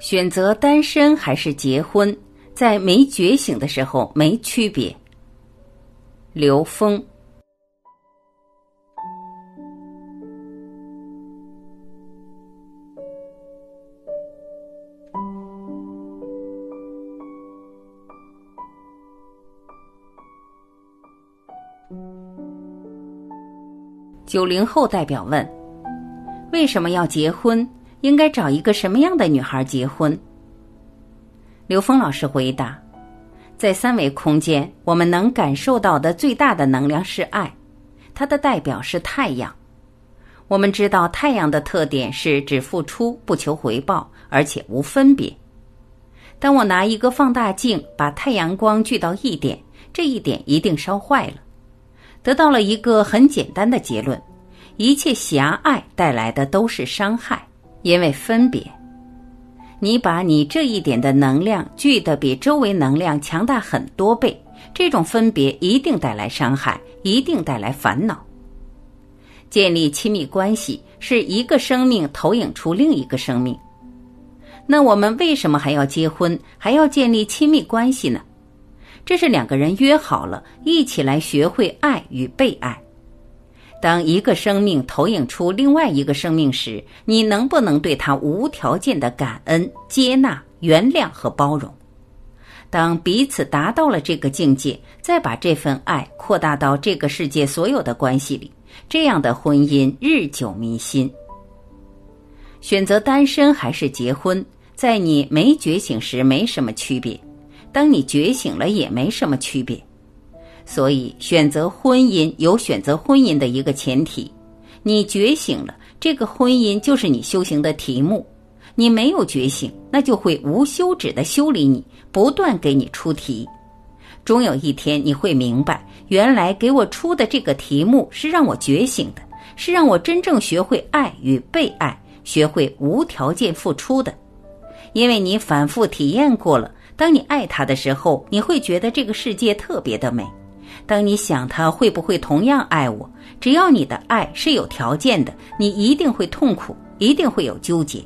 选择单身还是结婚，在没觉醒的时候没区别。刘峰。九零后代表问：为什么要结婚？应该找一个什么样的女孩结婚？刘峰老师回答：在三维空间，我们能感受到的最大的能量是爱，它的代表是太阳。我们知道太阳的特点是只付出不求回报，而且无分别。当我拿一个放大镜把太阳光聚到一点，这一点一定烧坏了。得到了一个很简单的结论：一切狭隘带来的都是伤害，因为分别。你把你这一点的能量聚得比周围能量强大很多倍，这种分别一定带来伤害，一定带来烦恼。建立亲密关系是一个生命投影出另一个生命。那我们为什么还要结婚，还要建立亲密关系呢？这是两个人约好了，一起来学会爱与被爱。当一个生命投影出另外一个生命时，你能不能对他无条件的感恩、接纳、原谅和包容？当彼此达到了这个境界，再把这份爱扩大到这个世界所有的关系里，这样的婚姻日久弥新。选择单身还是结婚，在你没觉醒时没什么区别。当你觉醒了，也没什么区别。所以，选择婚姻有选择婚姻的一个前提：你觉醒了，这个婚姻就是你修行的题目；你没有觉醒，那就会无休止的修理你，不断给你出题。终有一天，你会明白，原来给我出的这个题目是让我觉醒的，是让我真正学会爱与被爱，学会无条件付出的。因为你反复体验过了。当你爱他的时候，你会觉得这个世界特别的美。当你想他会不会同样爱我，只要你的爱是有条件的，你一定会痛苦，一定会有纠结。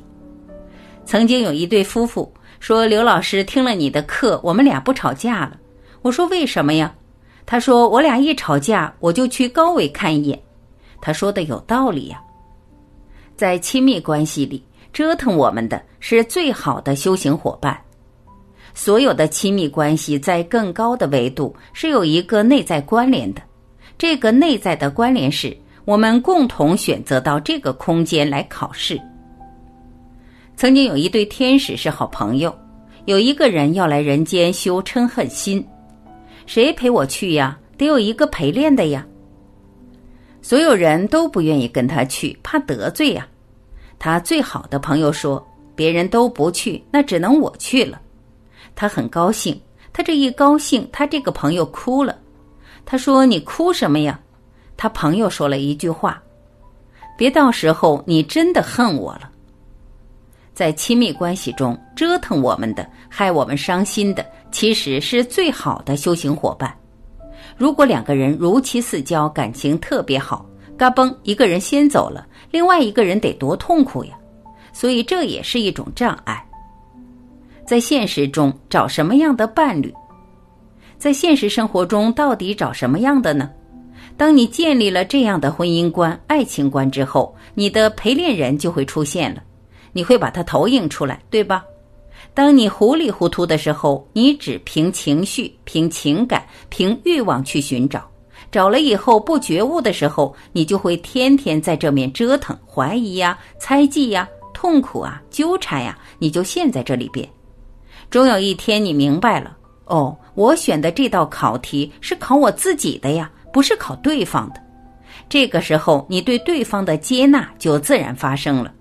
曾经有一对夫妇说：“刘老师听了你的课，我们俩不吵架了。”我说：“为什么呀？”他说：“我俩一吵架，我就去高维看一眼。”他说的有道理呀。在亲密关系里，折腾我们的是最好的修行伙伴。所有的亲密关系在更高的维度是有一个内在关联的，这个内在的关联是我们共同选择到这个空间来考试。曾经有一对天使是好朋友，有一个人要来人间修嗔恨心，谁陪我去呀？得有一个陪练的呀。所有人都不愿意跟他去，怕得罪呀。他最好的朋友说：“别人都不去，那只能我去了。”他很高兴，他这一高兴，他这个朋友哭了。他说：“你哭什么呀？”他朋友说了一句话：“别到时候你真的恨我了。”在亲密关系中，折腾我们的、害我们伤心的，其实是最好的修行伙伴。如果两个人如漆似胶，感情特别好，嘎嘣，一个人先走了，另外一个人得多痛苦呀！所以这也是一种障碍。在现实中找什么样的伴侣？在现实生活中到底找什么样的呢？当你建立了这样的婚姻观、爱情观之后，你的陪练人就会出现了，你会把它投影出来，对吧？当你糊里糊涂的时候，你只凭情绪、凭情感、凭欲望去寻找，找了以后不觉悟的时候，你就会天天在这面折腾、怀疑呀、猜忌呀、痛苦啊、纠缠呀，你就陷在这里边。终有一天，你明白了哦，我选的这道考题是考我自己的呀，不是考对方的。这个时候，你对对方的接纳就自然发生了。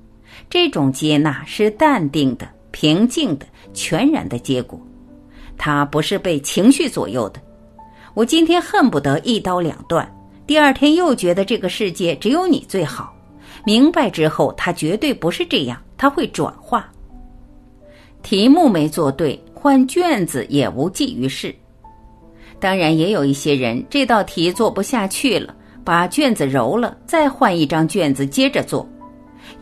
这种接纳是淡定的、平静的、全然的结果，它不是被情绪左右的。我今天恨不得一刀两断，第二天又觉得这个世界只有你最好。明白之后，它绝对不是这样，它会转化。题目没做对，换卷子也无济于事。当然，也有一些人这道题做不下去了，把卷子揉了，再换一张卷子接着做，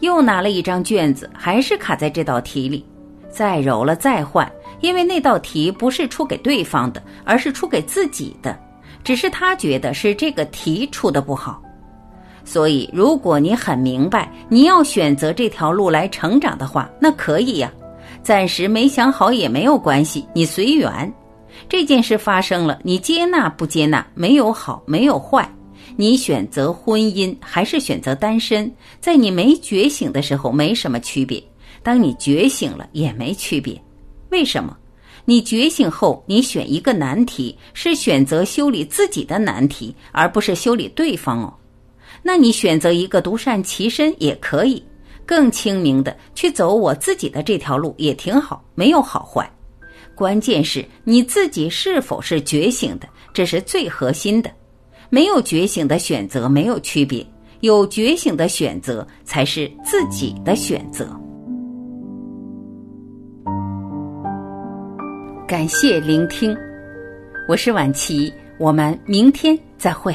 又拿了一张卷子，还是卡在这道题里。再揉了再换，因为那道题不是出给对方的，而是出给自己的，只是他觉得是这个题出的不好。所以，如果你很明白你要选择这条路来成长的话，那可以呀。暂时没想好也没有关系，你随缘。这件事发生了，你接纳不接纳，没有好，没有坏。你选择婚姻还是选择单身，在你没觉醒的时候没什么区别，当你觉醒了也没区别。为什么？你觉醒后，你选一个难题，是选择修理自己的难题，而不是修理对方哦。那你选择一个独善其身也可以，更清明的去走我自己的这条路也挺好，没有好坏。关键是你自己是否是觉醒的，这是最核心的。没有觉醒的选择没有区别，有觉醒的选择才是自己的选择。感谢聆听，我是晚琪，我们明天再会。